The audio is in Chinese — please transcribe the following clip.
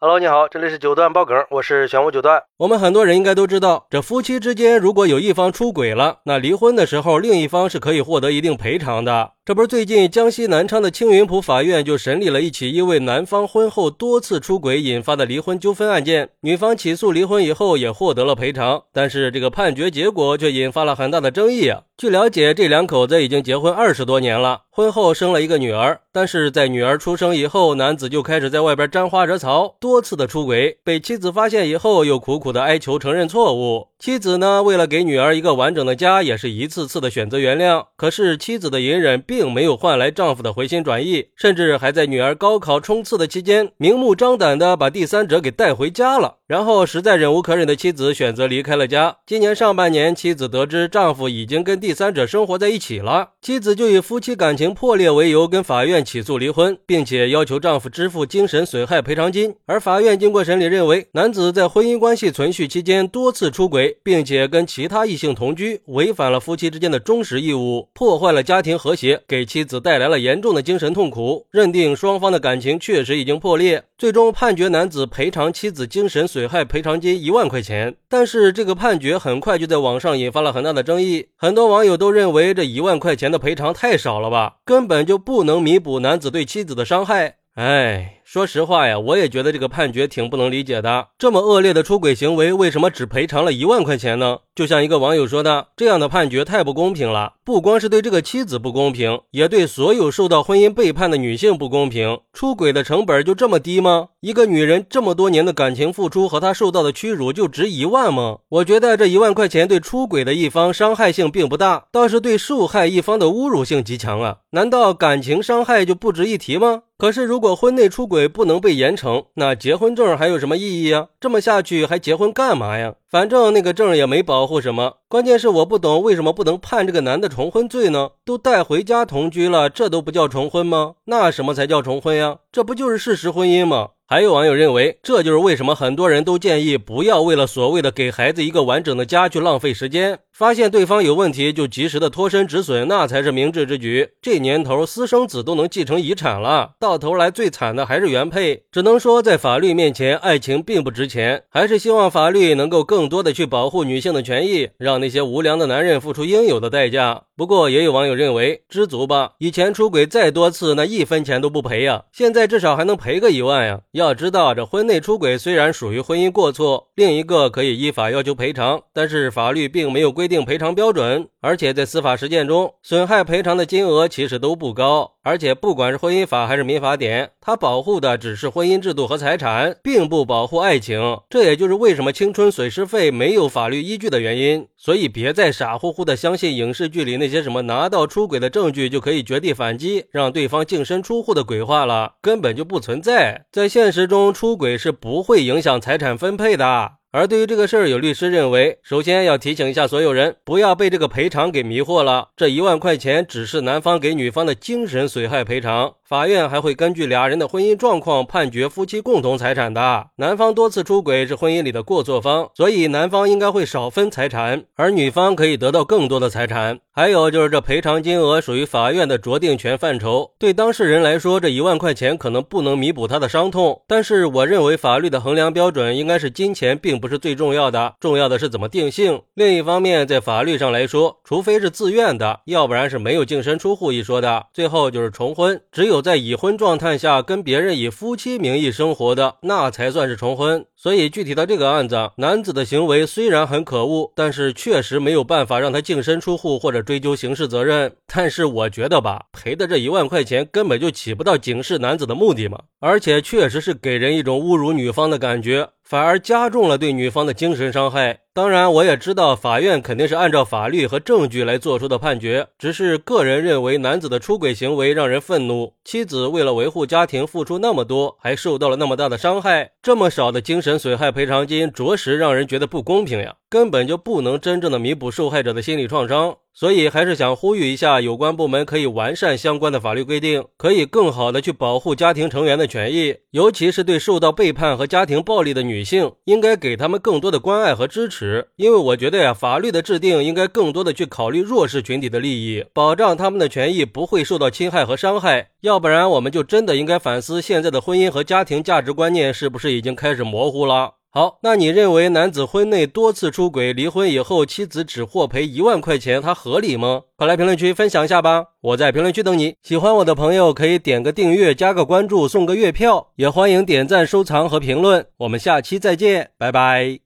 Hello，你好，这里是九段爆梗，我是玄武九段。我们很多人应该都知道，这夫妻之间如果有一方出轨了，那离婚的时候，另一方是可以获得一定赔偿的。这不是最近江西南昌的青云浦法院就审理了一起因为男方婚后多次出轨引发的离婚纠纷案件，女方起诉离婚以后也获得了赔偿，但是这个判决结果却引发了很大的争议啊。据了解，这两口子已经结婚二十多年了，婚后生了一个女儿，但是在女儿出生以后，男子就开始在外边沾花惹草，多次的出轨，被妻子发现以后，又苦苦的哀求承认错误。妻子呢，为了给女儿一个完整的家，也是一次次的选择原谅。可是妻子的隐忍并没有换来丈夫的回心转意，甚至还在女儿高考冲刺的期间，明目张胆的把第三者给带回家了。然后实在忍无可忍的妻子选择离开了家。今年上半年，妻子得知丈夫已经跟第三者生活在一起了，妻子就以夫妻感情破裂为由，跟法院起诉离婚，并且要求丈夫支付精神损害赔偿金。而法院经过审理认为，男子在婚姻关系存续期间多次出轨。并且跟其他异性同居，违反了夫妻之间的忠实义务，破坏了家庭和谐，给妻子带来了严重的精神痛苦。认定双方的感情确实已经破裂，最终判决男子赔偿妻子精神损害赔偿金一万块钱。但是这个判决很快就在网上引发了很大的争议，很多网友都认为这一万块钱的赔偿太少了吧，根本就不能弥补男子对妻子的伤害。哎。说实话呀，我也觉得这个判决挺不能理解的。这么恶劣的出轨行为，为什么只赔偿了一万块钱呢？就像一个网友说的，这样的判决太不公平了，不光是对这个妻子不公平，也对所有受到婚姻背叛的女性不公平。出轨的成本就这么低吗？一个女人这么多年的感情付出和她受到的屈辱就值一万吗？我觉得这一万块钱对出轨的一方伤害性并不大，倒是对受害一方的侮辱性极强啊！难道感情伤害就不值一提吗？可是如果婚内出轨，不能被严惩，那结婚证还有什么意义啊？这么下去还结婚干嘛呀？反正那个证也没保护什么。关键是我不懂为什么不能判这个男的重婚罪呢？都带回家同居了，这都不叫重婚吗？那什么才叫重婚呀？这不就是事实婚姻吗？还有网友认为，这就是为什么很多人都建议不要为了所谓的给孩子一个完整的家去浪费时间。发现对方有问题就及时的脱身止损，那才是明智之举。这年头私生子都能继承遗产了，到头来最惨的还是原配。只能说在法律面前，爱情并不值钱。还是希望法律能够更多的去保护女性的权益，让那些无良的男人付出应有的代价。不过也有网友认为，知足吧，以前出轨再多次，那一分钱都不赔呀，现在至少还能赔个一万呀。要知道，这婚内出轨虽然属于婚姻过错，另一个可以依法要求赔偿，但是法律并没有规。定赔偿标准，而且在司法实践中，损害赔偿的金额其实都不高。而且不管是婚姻法还是民法典，它保护的只是婚姻制度和财产，并不保护爱情。这也就是为什么青春损失费没有法律依据的原因。所以别再傻乎乎的相信影视剧里那些什么拿到出轨的证据就可以绝地反击，让对方净身出户的鬼话了，根本就不存在。在现实中，出轨是不会影响财产分配的。而对于这个事儿，有律师认为，首先要提醒一下所有人，不要被这个赔偿给迷惑了。这一万块钱只是男方给女方的精神损害赔偿。法院还会根据俩人的婚姻状况判决夫妻共同财产的。男方多次出轨是婚姻里的过错方，所以男方应该会少分财产，而女方可以得到更多的财产。还有就是这赔偿金额属于法院的酌定权范畴，对当事人来说，这一万块钱可能不能弥补他的伤痛。但是我认为法律的衡量标准应该是金钱，并不是最重要的，重要的是怎么定性。另一方面，在法律上来说，除非是自愿的，要不然是没有净身出户一说的。最后就是重婚，只有在已婚状态下跟别人以夫妻名义生活的，那才算是重婚。所以具体到这个案子，男子的行为虽然很可恶，但是确实没有办法让他净身出户或者追究刑事责任。但是我觉得吧，赔的这一万块钱根本就起不到警示男子的目的嘛，而且确实是给人一种侮辱女方的感觉。反而加重了对女方的精神伤害。当然，我也知道法院肯定是按照法律和证据来做出的判决。只是个人认为，男子的出轨行为让人愤怒。妻子为了维护家庭付出那么多，还受到了那么大的伤害，这么少的精神损害赔偿金，着实让人觉得不公平呀！根本就不能真正的弥补受害者的心理创伤。所以还是想呼吁一下有关部门，可以完善相关的法律规定，可以更好的去保护家庭成员的权益，尤其是对受到背叛和家庭暴力的女性，应该给他们更多的关爱和支持。因为我觉得呀，法律的制定应该更多的去考虑弱势群体的利益，保障他们的权益不会受到侵害和伤害。要不然，我们就真的应该反思现在的婚姻和家庭价值观念是不是已经开始模糊了。好，那你认为男子婚内多次出轨，离婚以后妻子只获赔一万块钱，他合理吗？快来评论区分享一下吧！我在评论区等你。喜欢我的朋友可以点个订阅，加个关注，送个月票，也欢迎点赞、收藏和评论。我们下期再见，拜拜。